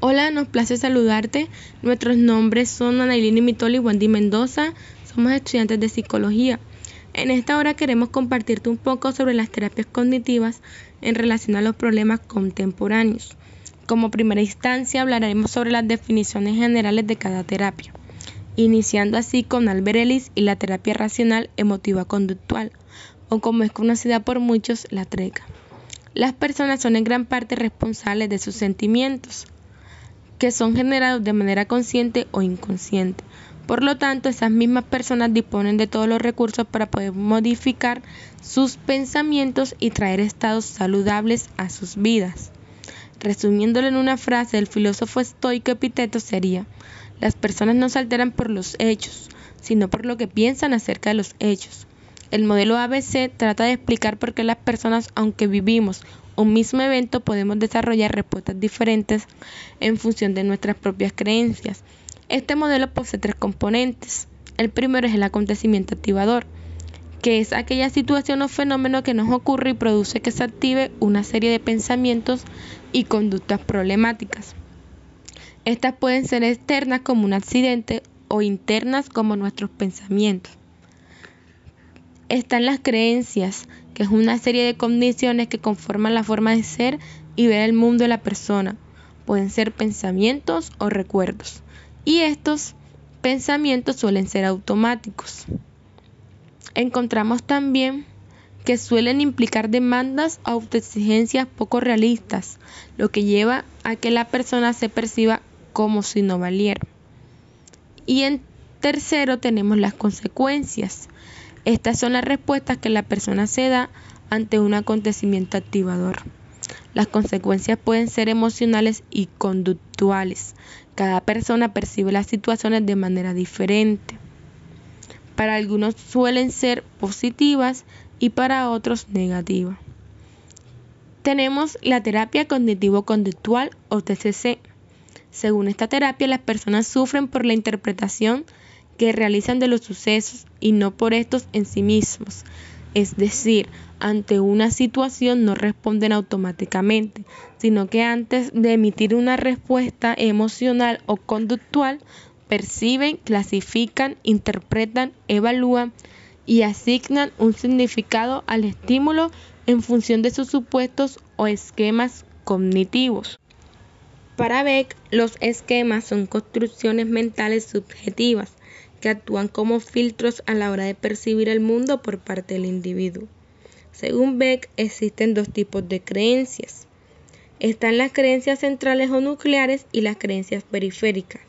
Hola, nos place saludarte. Nuestros nombres son Anailini Mitoli y Wendy Mendoza. Somos estudiantes de psicología. En esta hora queremos compartirte un poco sobre las terapias cognitivas en relación a los problemas contemporáneos. Como primera instancia hablaremos sobre las definiciones generales de cada terapia, iniciando así con Albert Ellis y la terapia racional emotiva conductual, o como es conocida por muchos, la TRECA. Las personas son en gran parte responsables de sus sentimientos, que son generados de manera consciente o inconsciente. Por lo tanto, esas mismas personas disponen de todos los recursos para poder modificar sus pensamientos y traer estados saludables a sus vidas. Resumiéndolo en una frase del filósofo estoico Epiteto sería, las personas no se alteran por los hechos, sino por lo que piensan acerca de los hechos. El modelo ABC trata de explicar por qué las personas, aunque vivimos un mismo evento podemos desarrollar respuestas diferentes en función de nuestras propias creencias. Este modelo posee tres componentes. El primero es el acontecimiento activador, que es aquella situación o fenómeno que nos ocurre y produce que se active una serie de pensamientos y conductas problemáticas. Estas pueden ser externas como un accidente o internas como nuestros pensamientos. Están las creencias, que es una serie de condiciones que conforman la forma de ser y ver el mundo de la persona. Pueden ser pensamientos o recuerdos. Y estos pensamientos suelen ser automáticos. Encontramos también que suelen implicar demandas o autoexigencias poco realistas, lo que lleva a que la persona se perciba como si no valiera. Y en tercero tenemos las consecuencias, estas son las respuestas que la persona se da ante un acontecimiento activador. Las consecuencias pueden ser emocionales y conductuales. Cada persona percibe las situaciones de manera diferente. Para algunos suelen ser positivas y para otros negativas. Tenemos la terapia cognitivo-conductual o TCC. Según esta terapia, las personas sufren por la interpretación que realizan de los sucesos y no por estos en sí mismos. Es decir, ante una situación no responden automáticamente, sino que antes de emitir una respuesta emocional o conductual, perciben, clasifican, interpretan, evalúan y asignan un significado al estímulo en función de sus supuestos o esquemas cognitivos. Para Beck, los esquemas son construcciones mentales subjetivas que actúan como filtros a la hora de percibir el mundo por parte del individuo. Según Beck, existen dos tipos de creencias. Están las creencias centrales o nucleares y las creencias periféricas.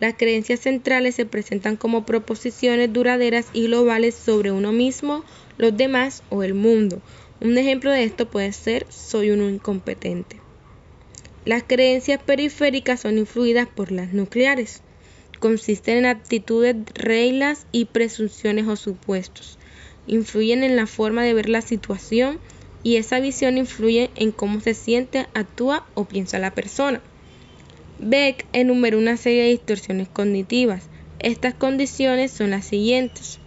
Las creencias centrales se presentan como proposiciones duraderas y globales sobre uno mismo, los demás o el mundo. Un ejemplo de esto puede ser soy un incompetente. Las creencias periféricas son influidas por las nucleares consisten en actitudes, reglas y presunciones o supuestos. Influyen en la forma de ver la situación y esa visión influye en cómo se siente, actúa o piensa la persona. Beck enumeró una serie de distorsiones cognitivas. Estas condiciones son las siguientes.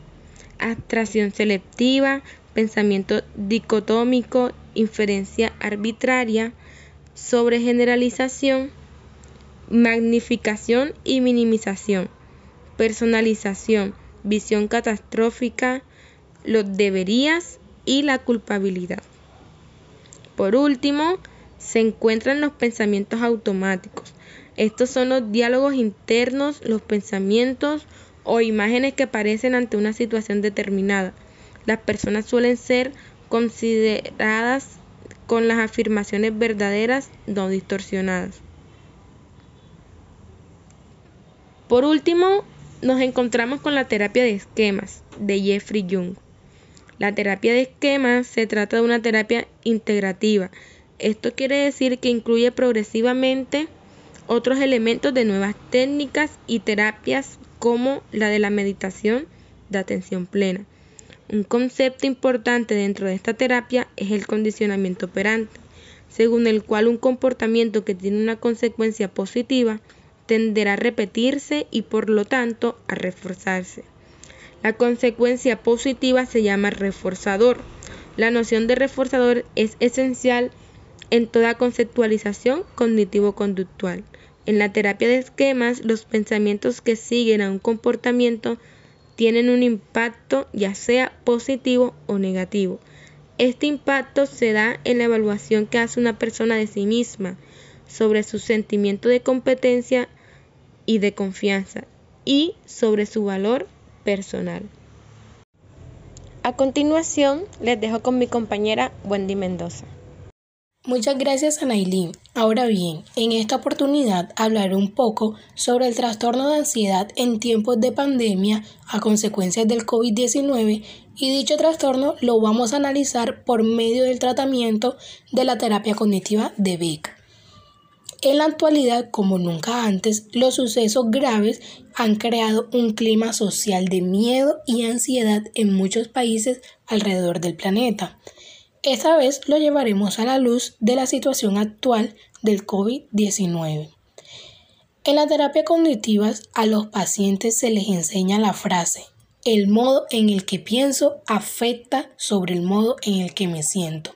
Abstracción selectiva, pensamiento dicotómico, inferencia arbitraria, sobregeneralización, magnificación y minimización, personalización, visión catastrófica, los deberías y la culpabilidad. Por último, se encuentran los pensamientos automáticos. Estos son los diálogos internos, los pensamientos o imágenes que aparecen ante una situación determinada. Las personas suelen ser consideradas con las afirmaciones verdaderas, no distorsionadas. Por último, nos encontramos con la terapia de esquemas de Jeffrey Jung. La terapia de esquemas se trata de una terapia integrativa. Esto quiere decir que incluye progresivamente otros elementos de nuevas técnicas y terapias como la de la meditación de atención plena. Un concepto importante dentro de esta terapia es el condicionamiento operante, según el cual un comportamiento que tiene una consecuencia positiva tenderá a repetirse y por lo tanto a reforzarse. La consecuencia positiva se llama reforzador. La noción de reforzador es esencial en toda conceptualización cognitivo-conductual. En la terapia de esquemas, los pensamientos que siguen a un comportamiento tienen un impacto ya sea positivo o negativo. Este impacto se da en la evaluación que hace una persona de sí misma sobre su sentimiento de competencia y de confianza y sobre su valor personal. A continuación, les dejo con mi compañera Wendy Mendoza. Muchas gracias a Nailin. Ahora bien, en esta oportunidad hablaré un poco sobre el trastorno de ansiedad en tiempos de pandemia a consecuencias del COVID-19 y dicho trastorno lo vamos a analizar por medio del tratamiento de la terapia cognitiva de Beck. En la actualidad, como nunca antes, los sucesos graves han creado un clima social de miedo y ansiedad en muchos países alrededor del planeta. Esta vez lo llevaremos a la luz de la situación actual del COVID-19. En la terapia cognitiva a los pacientes se les enseña la frase, el modo en el que pienso afecta sobre el modo en el que me siento.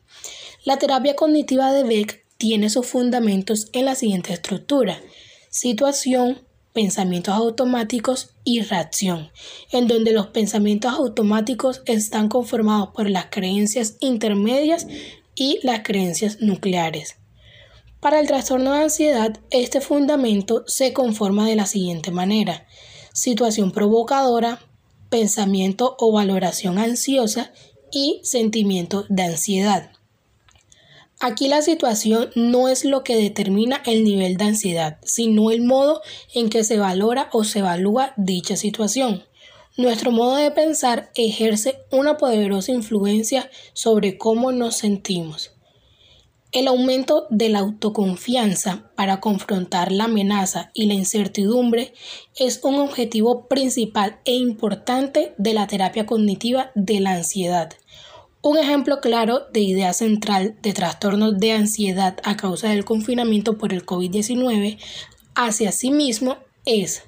La terapia cognitiva de Beck tiene sus fundamentos en la siguiente estructura, situación, pensamientos automáticos y reacción, en donde los pensamientos automáticos están conformados por las creencias intermedias y las creencias nucleares. Para el trastorno de ansiedad, este fundamento se conforma de la siguiente manera. Situación provocadora, pensamiento o valoración ansiosa y sentimiento de ansiedad. Aquí la situación no es lo que determina el nivel de ansiedad, sino el modo en que se valora o se evalúa dicha situación. Nuestro modo de pensar ejerce una poderosa influencia sobre cómo nos sentimos. El aumento de la autoconfianza para confrontar la amenaza y la incertidumbre es un objetivo principal e importante de la terapia cognitiva de la ansiedad. Un ejemplo claro de idea central de trastornos de ansiedad a causa del confinamiento por el COVID-19 hacia sí mismo es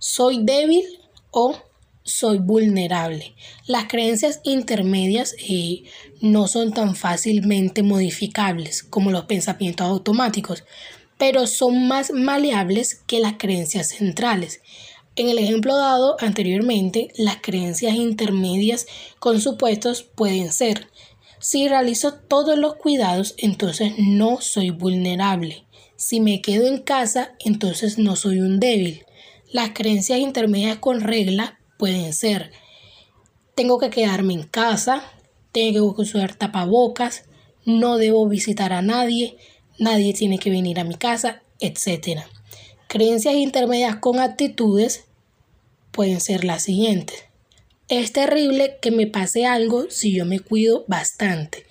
soy débil o soy vulnerable. Las creencias intermedias eh, no son tan fácilmente modificables como los pensamientos automáticos, pero son más maleables que las creencias centrales. En el ejemplo dado anteriormente, las creencias intermedias con supuestos pueden ser, si realizo todos los cuidados, entonces no soy vulnerable. Si me quedo en casa, entonces no soy un débil. Las creencias intermedias con regla pueden ser, tengo que quedarme en casa, tengo que usar tapabocas, no debo visitar a nadie, nadie tiene que venir a mi casa, etc. Creencias intermedias con actitudes pueden ser las siguientes. Es terrible que me pase algo si yo me cuido bastante.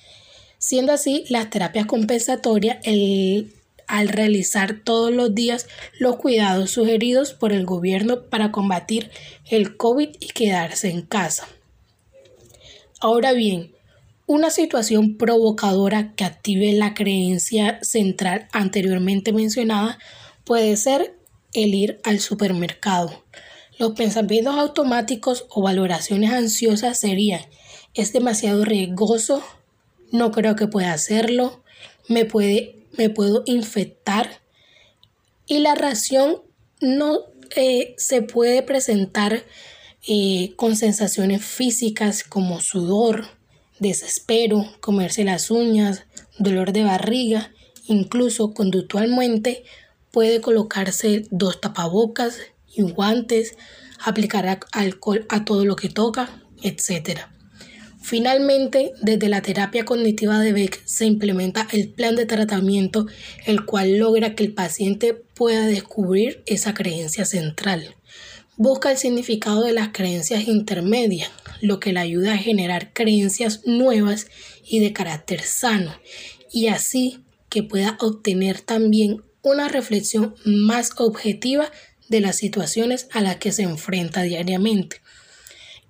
Siendo así, las terapias compensatorias, al realizar todos los días los cuidados sugeridos por el gobierno para combatir el COVID y quedarse en casa. Ahora bien, una situación provocadora que active la creencia central anteriormente mencionada puede ser el ir al supermercado. Los pensamientos automáticos o valoraciones ansiosas serían, es demasiado riesgoso, no creo que pueda hacerlo, me, puede, me puedo infectar. Y la reacción no eh, se puede presentar eh, con sensaciones físicas como sudor, desespero, comerse las uñas, dolor de barriga, incluso conductualmente puede colocarse dos tapabocas y guantes, aplicar alcohol a todo lo que toca, etc. Finalmente, desde la terapia cognitiva de Beck se implementa el plan de tratamiento, el cual logra que el paciente pueda descubrir esa creencia central. Busca el significado de las creencias intermedias, lo que le ayuda a generar creencias nuevas y de carácter sano, y así que pueda obtener también una reflexión más objetiva de las situaciones a las que se enfrenta diariamente.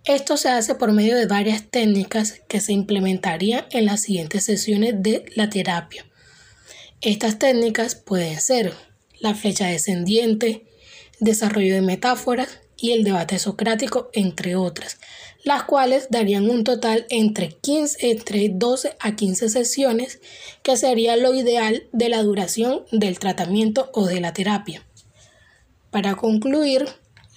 Esto se hace por medio de varias técnicas que se implementarían en las siguientes sesiones de la terapia. Estas técnicas pueden ser la flecha descendiente, desarrollo de metáforas y el debate socrático, entre otras. las cuales darían un total entre, 15, entre 12 a 15 sesiones, que sería lo ideal de la duración del tratamiento o de la terapia. Para concluir,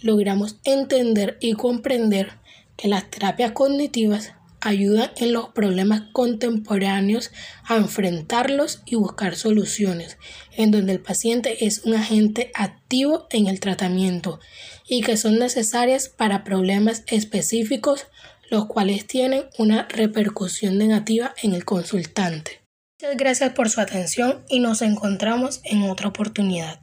logramos entender y comprender que las terapias cognitivas ayudan en los problemas contemporáneos a enfrentarlos y buscar soluciones, en donde el paciente es un agente activo en el tratamiento y que son necesarias para problemas específicos, los cuales tienen una repercusión negativa en el consultante. Muchas gracias por su atención y nos encontramos en otra oportunidad.